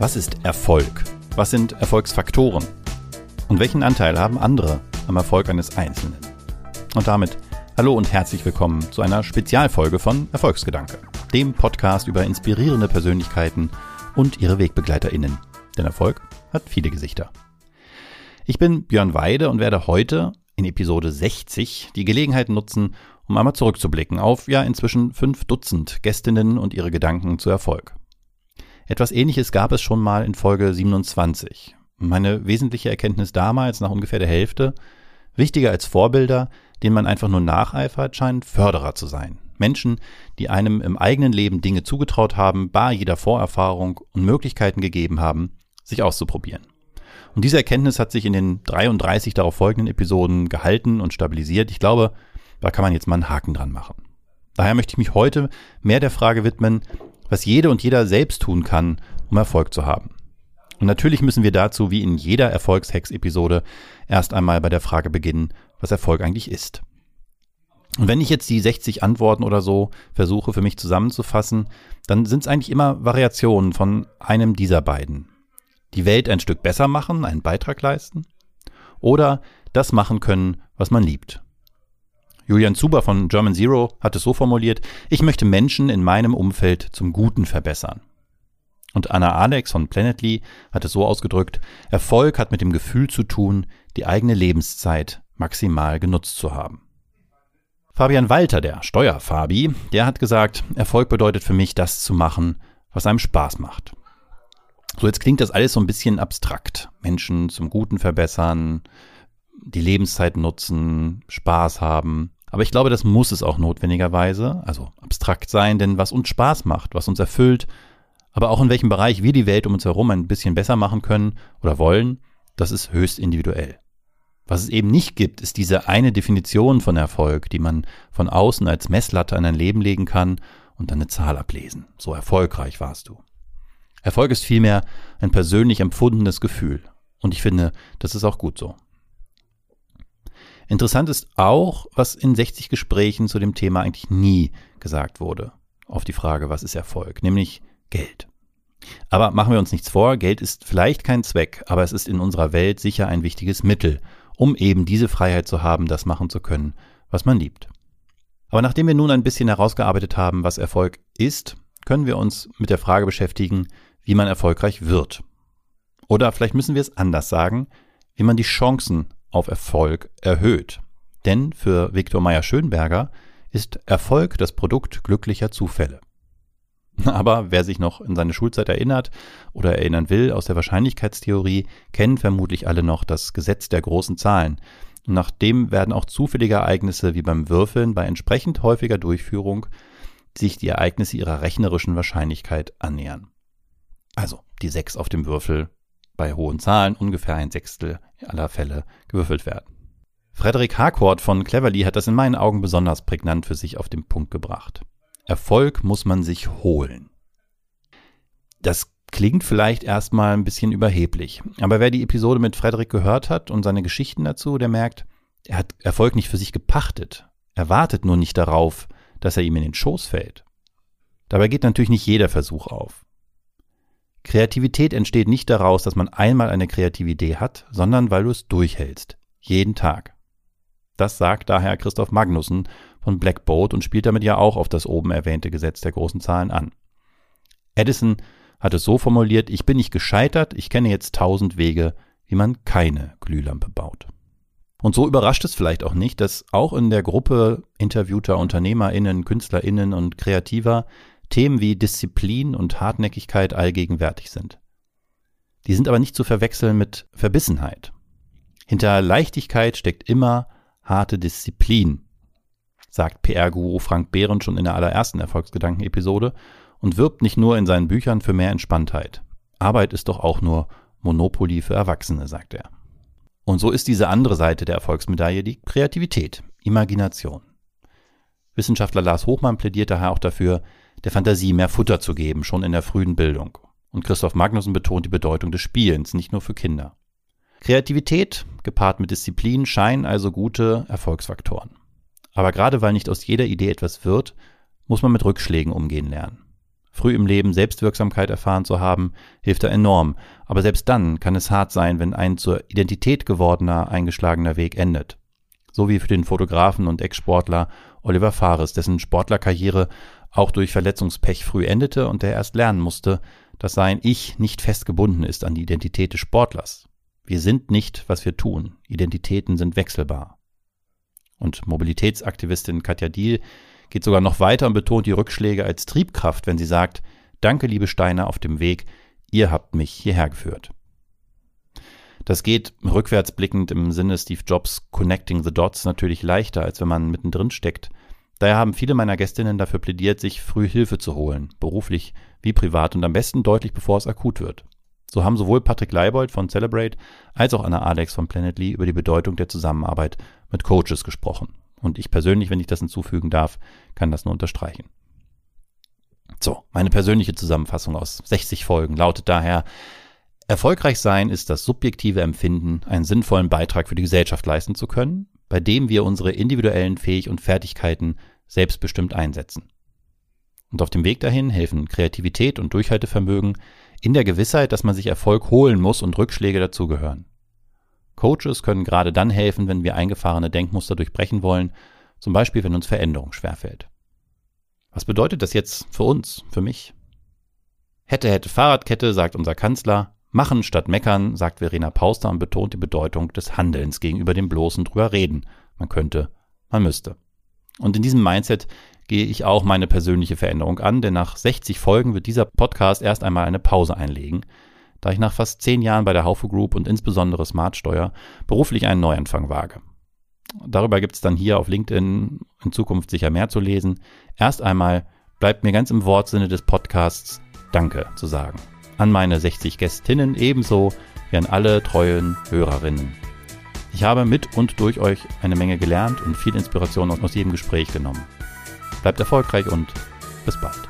Was ist Erfolg? Was sind Erfolgsfaktoren? Und welchen Anteil haben andere am Erfolg eines Einzelnen? Und damit hallo und herzlich willkommen zu einer Spezialfolge von Erfolgsgedanke, dem Podcast über inspirierende Persönlichkeiten und ihre WegbegleiterInnen. Denn Erfolg hat viele Gesichter. Ich bin Björn Weide und werde heute in Episode 60 die Gelegenheit nutzen, um einmal zurückzublicken auf ja inzwischen fünf Dutzend Gästinnen und ihre Gedanken zu Erfolg. Etwas ähnliches gab es schon mal in Folge 27. Meine wesentliche Erkenntnis damals, nach ungefähr der Hälfte, wichtiger als Vorbilder, denen man einfach nur nacheifert, scheinen Förderer zu sein. Menschen, die einem im eigenen Leben Dinge zugetraut haben, bar jeder Vorerfahrung und Möglichkeiten gegeben haben, sich auszuprobieren. Und diese Erkenntnis hat sich in den 33 darauf folgenden Episoden gehalten und stabilisiert. Ich glaube, da kann man jetzt mal einen Haken dran machen. Daher möchte ich mich heute mehr der Frage widmen, was jede und jeder selbst tun kann, um Erfolg zu haben. Und natürlich müssen wir dazu, wie in jeder Erfolgshex-Episode, erst einmal bei der Frage beginnen, was Erfolg eigentlich ist. Und wenn ich jetzt die 60 Antworten oder so versuche für mich zusammenzufassen, dann sind es eigentlich immer Variationen von einem dieser beiden. Die Welt ein Stück besser machen, einen Beitrag leisten oder das machen können, was man liebt. Julian Zuber von German Zero hat es so formuliert, ich möchte Menschen in meinem Umfeld zum Guten verbessern. Und Anna Alex von Planetly hat es so ausgedrückt, Erfolg hat mit dem Gefühl zu tun, die eigene Lebenszeit maximal genutzt zu haben. Fabian Walter, der Steuerfabi, der hat gesagt, Erfolg bedeutet für mich, das zu machen, was einem Spaß macht. So, jetzt klingt das alles so ein bisschen abstrakt. Menschen zum Guten verbessern, die Lebenszeit nutzen, Spaß haben. Aber ich glaube, das muss es auch notwendigerweise, also abstrakt sein, denn was uns Spaß macht, was uns erfüllt, aber auch in welchem Bereich wir die Welt um uns herum ein bisschen besser machen können oder wollen, das ist höchst individuell. Was es eben nicht gibt, ist diese eine Definition von Erfolg, die man von außen als Messlatte an ein Leben legen kann und dann eine Zahl ablesen. So erfolgreich warst du. Erfolg ist vielmehr ein persönlich empfundenes Gefühl. Und ich finde, das ist auch gut so. Interessant ist auch, was in 60 Gesprächen zu dem Thema eigentlich nie gesagt wurde. Auf die Frage, was ist Erfolg? Nämlich Geld. Aber machen wir uns nichts vor, Geld ist vielleicht kein Zweck, aber es ist in unserer Welt sicher ein wichtiges Mittel, um eben diese Freiheit zu haben, das machen zu können, was man liebt. Aber nachdem wir nun ein bisschen herausgearbeitet haben, was Erfolg ist, können wir uns mit der Frage beschäftigen, wie man erfolgreich wird. Oder vielleicht müssen wir es anders sagen, wie man die Chancen auf Erfolg erhöht. Denn für Viktor Meyer-Schönberger ist Erfolg das Produkt glücklicher Zufälle. Aber wer sich noch in seine Schulzeit erinnert oder erinnern will aus der Wahrscheinlichkeitstheorie, kennen vermutlich alle noch das Gesetz der großen Zahlen. Nach dem werden auch zufällige Ereignisse wie beim Würfeln bei entsprechend häufiger Durchführung sich die Ereignisse ihrer rechnerischen Wahrscheinlichkeit annähern. Also die 6 auf dem Würfel bei hohen Zahlen ungefähr ein Sechstel aller Fälle gewürfelt werden. Frederick Harcourt von Cleverly hat das in meinen Augen besonders prägnant für sich auf den Punkt gebracht. Erfolg muss man sich holen. Das klingt vielleicht erstmal ein bisschen überheblich, aber wer die Episode mit Frederick gehört hat und seine Geschichten dazu, der merkt, er hat Erfolg nicht für sich gepachtet. Er wartet nur nicht darauf, dass er ihm in den Schoß fällt. Dabei geht natürlich nicht jeder Versuch auf. Kreativität entsteht nicht daraus, dass man einmal eine kreative Idee hat, sondern weil du es durchhältst. Jeden Tag. Das sagt daher Christoph Magnussen von Black Boat und spielt damit ja auch auf das oben erwähnte Gesetz der großen Zahlen an. Edison hat es so formuliert, ich bin nicht gescheitert, ich kenne jetzt tausend Wege, wie man keine Glühlampe baut. Und so überrascht es vielleicht auch nicht, dass auch in der Gruppe interviewter UnternehmerInnen, KünstlerInnen und Kreativer Themen wie Disziplin und Hartnäckigkeit allgegenwärtig sind. Die sind aber nicht zu verwechseln mit Verbissenheit. Hinter Leichtigkeit steckt immer harte Disziplin, sagt PR-Guru Frank Behren schon in der allerersten Erfolgsgedanken-Episode und wirbt nicht nur in seinen Büchern für mehr Entspanntheit. Arbeit ist doch auch nur Monopoly für Erwachsene, sagt er. Und so ist diese andere Seite der Erfolgsmedaille die Kreativität, Imagination. Wissenschaftler Lars Hochmann plädiert daher auch dafür, der Fantasie mehr Futter zu geben, schon in der frühen Bildung. Und Christoph Magnussen betont die Bedeutung des Spielens, nicht nur für Kinder. Kreativität gepaart mit Disziplin scheinen also gute Erfolgsfaktoren. Aber gerade weil nicht aus jeder Idee etwas wird, muss man mit Rückschlägen umgehen lernen. Früh im Leben Selbstwirksamkeit erfahren zu haben, hilft da enorm. Aber selbst dann kann es hart sein, wenn ein zur Identität gewordener, eingeschlagener Weg endet. So wie für den Fotografen und Ex-Sportler Oliver Fares, dessen Sportlerkarriere auch durch Verletzungspech früh endete und der erst lernen musste, dass sein Ich nicht festgebunden ist an die Identität des Sportlers. Wir sind nicht, was wir tun. Identitäten sind wechselbar. Und Mobilitätsaktivistin Katja Diel geht sogar noch weiter und betont die Rückschläge als Triebkraft, wenn sie sagt, danke liebe Steine auf dem Weg, ihr habt mich hierher geführt. Das geht rückwärts blickend im Sinne Steve Jobs Connecting the Dots natürlich leichter, als wenn man mittendrin steckt. Daher haben viele meiner Gästinnen dafür plädiert, sich früh Hilfe zu holen, beruflich wie privat und am besten deutlich bevor es akut wird. So haben sowohl Patrick Leibold von Celebrate als auch Anna Alex von Planetly über die Bedeutung der Zusammenarbeit mit Coaches gesprochen. Und ich persönlich, wenn ich das hinzufügen darf, kann das nur unterstreichen. So, meine persönliche Zusammenfassung aus 60 Folgen lautet daher, erfolgreich sein ist das subjektive Empfinden, einen sinnvollen Beitrag für die Gesellschaft leisten zu können, bei dem wir unsere individuellen Fähig und Fertigkeiten selbstbestimmt einsetzen. Und auf dem Weg dahin helfen Kreativität und Durchhaltevermögen in der Gewissheit, dass man sich Erfolg holen muss und Rückschläge dazugehören. Coaches können gerade dann helfen, wenn wir eingefahrene Denkmuster durchbrechen wollen, zum Beispiel wenn uns Veränderung schwerfällt. Was bedeutet das jetzt für uns, für mich? Hätte, hätte Fahrradkette, sagt unser Kanzler. Machen statt meckern, sagt Verena Pauster und betont die Bedeutung des Handelns gegenüber dem bloßen drüber reden. Man könnte, man müsste. Und in diesem Mindset gehe ich auch meine persönliche Veränderung an, denn nach 60 Folgen wird dieser Podcast erst einmal eine Pause einlegen da ich nach fast zehn Jahren bei der Haufe Group und insbesondere Smartsteuer beruflich einen Neuanfang wage. Darüber gibt es dann hier auf LinkedIn in Zukunft sicher mehr zu lesen. Erst einmal bleibt mir ganz im Wortsinne des Podcasts Danke zu sagen. An meine 60 Gästinnen ebenso wie an alle treuen Hörerinnen. Ich habe mit und durch euch eine Menge gelernt und viel Inspiration aus jedem Gespräch genommen. Bleibt erfolgreich und bis bald.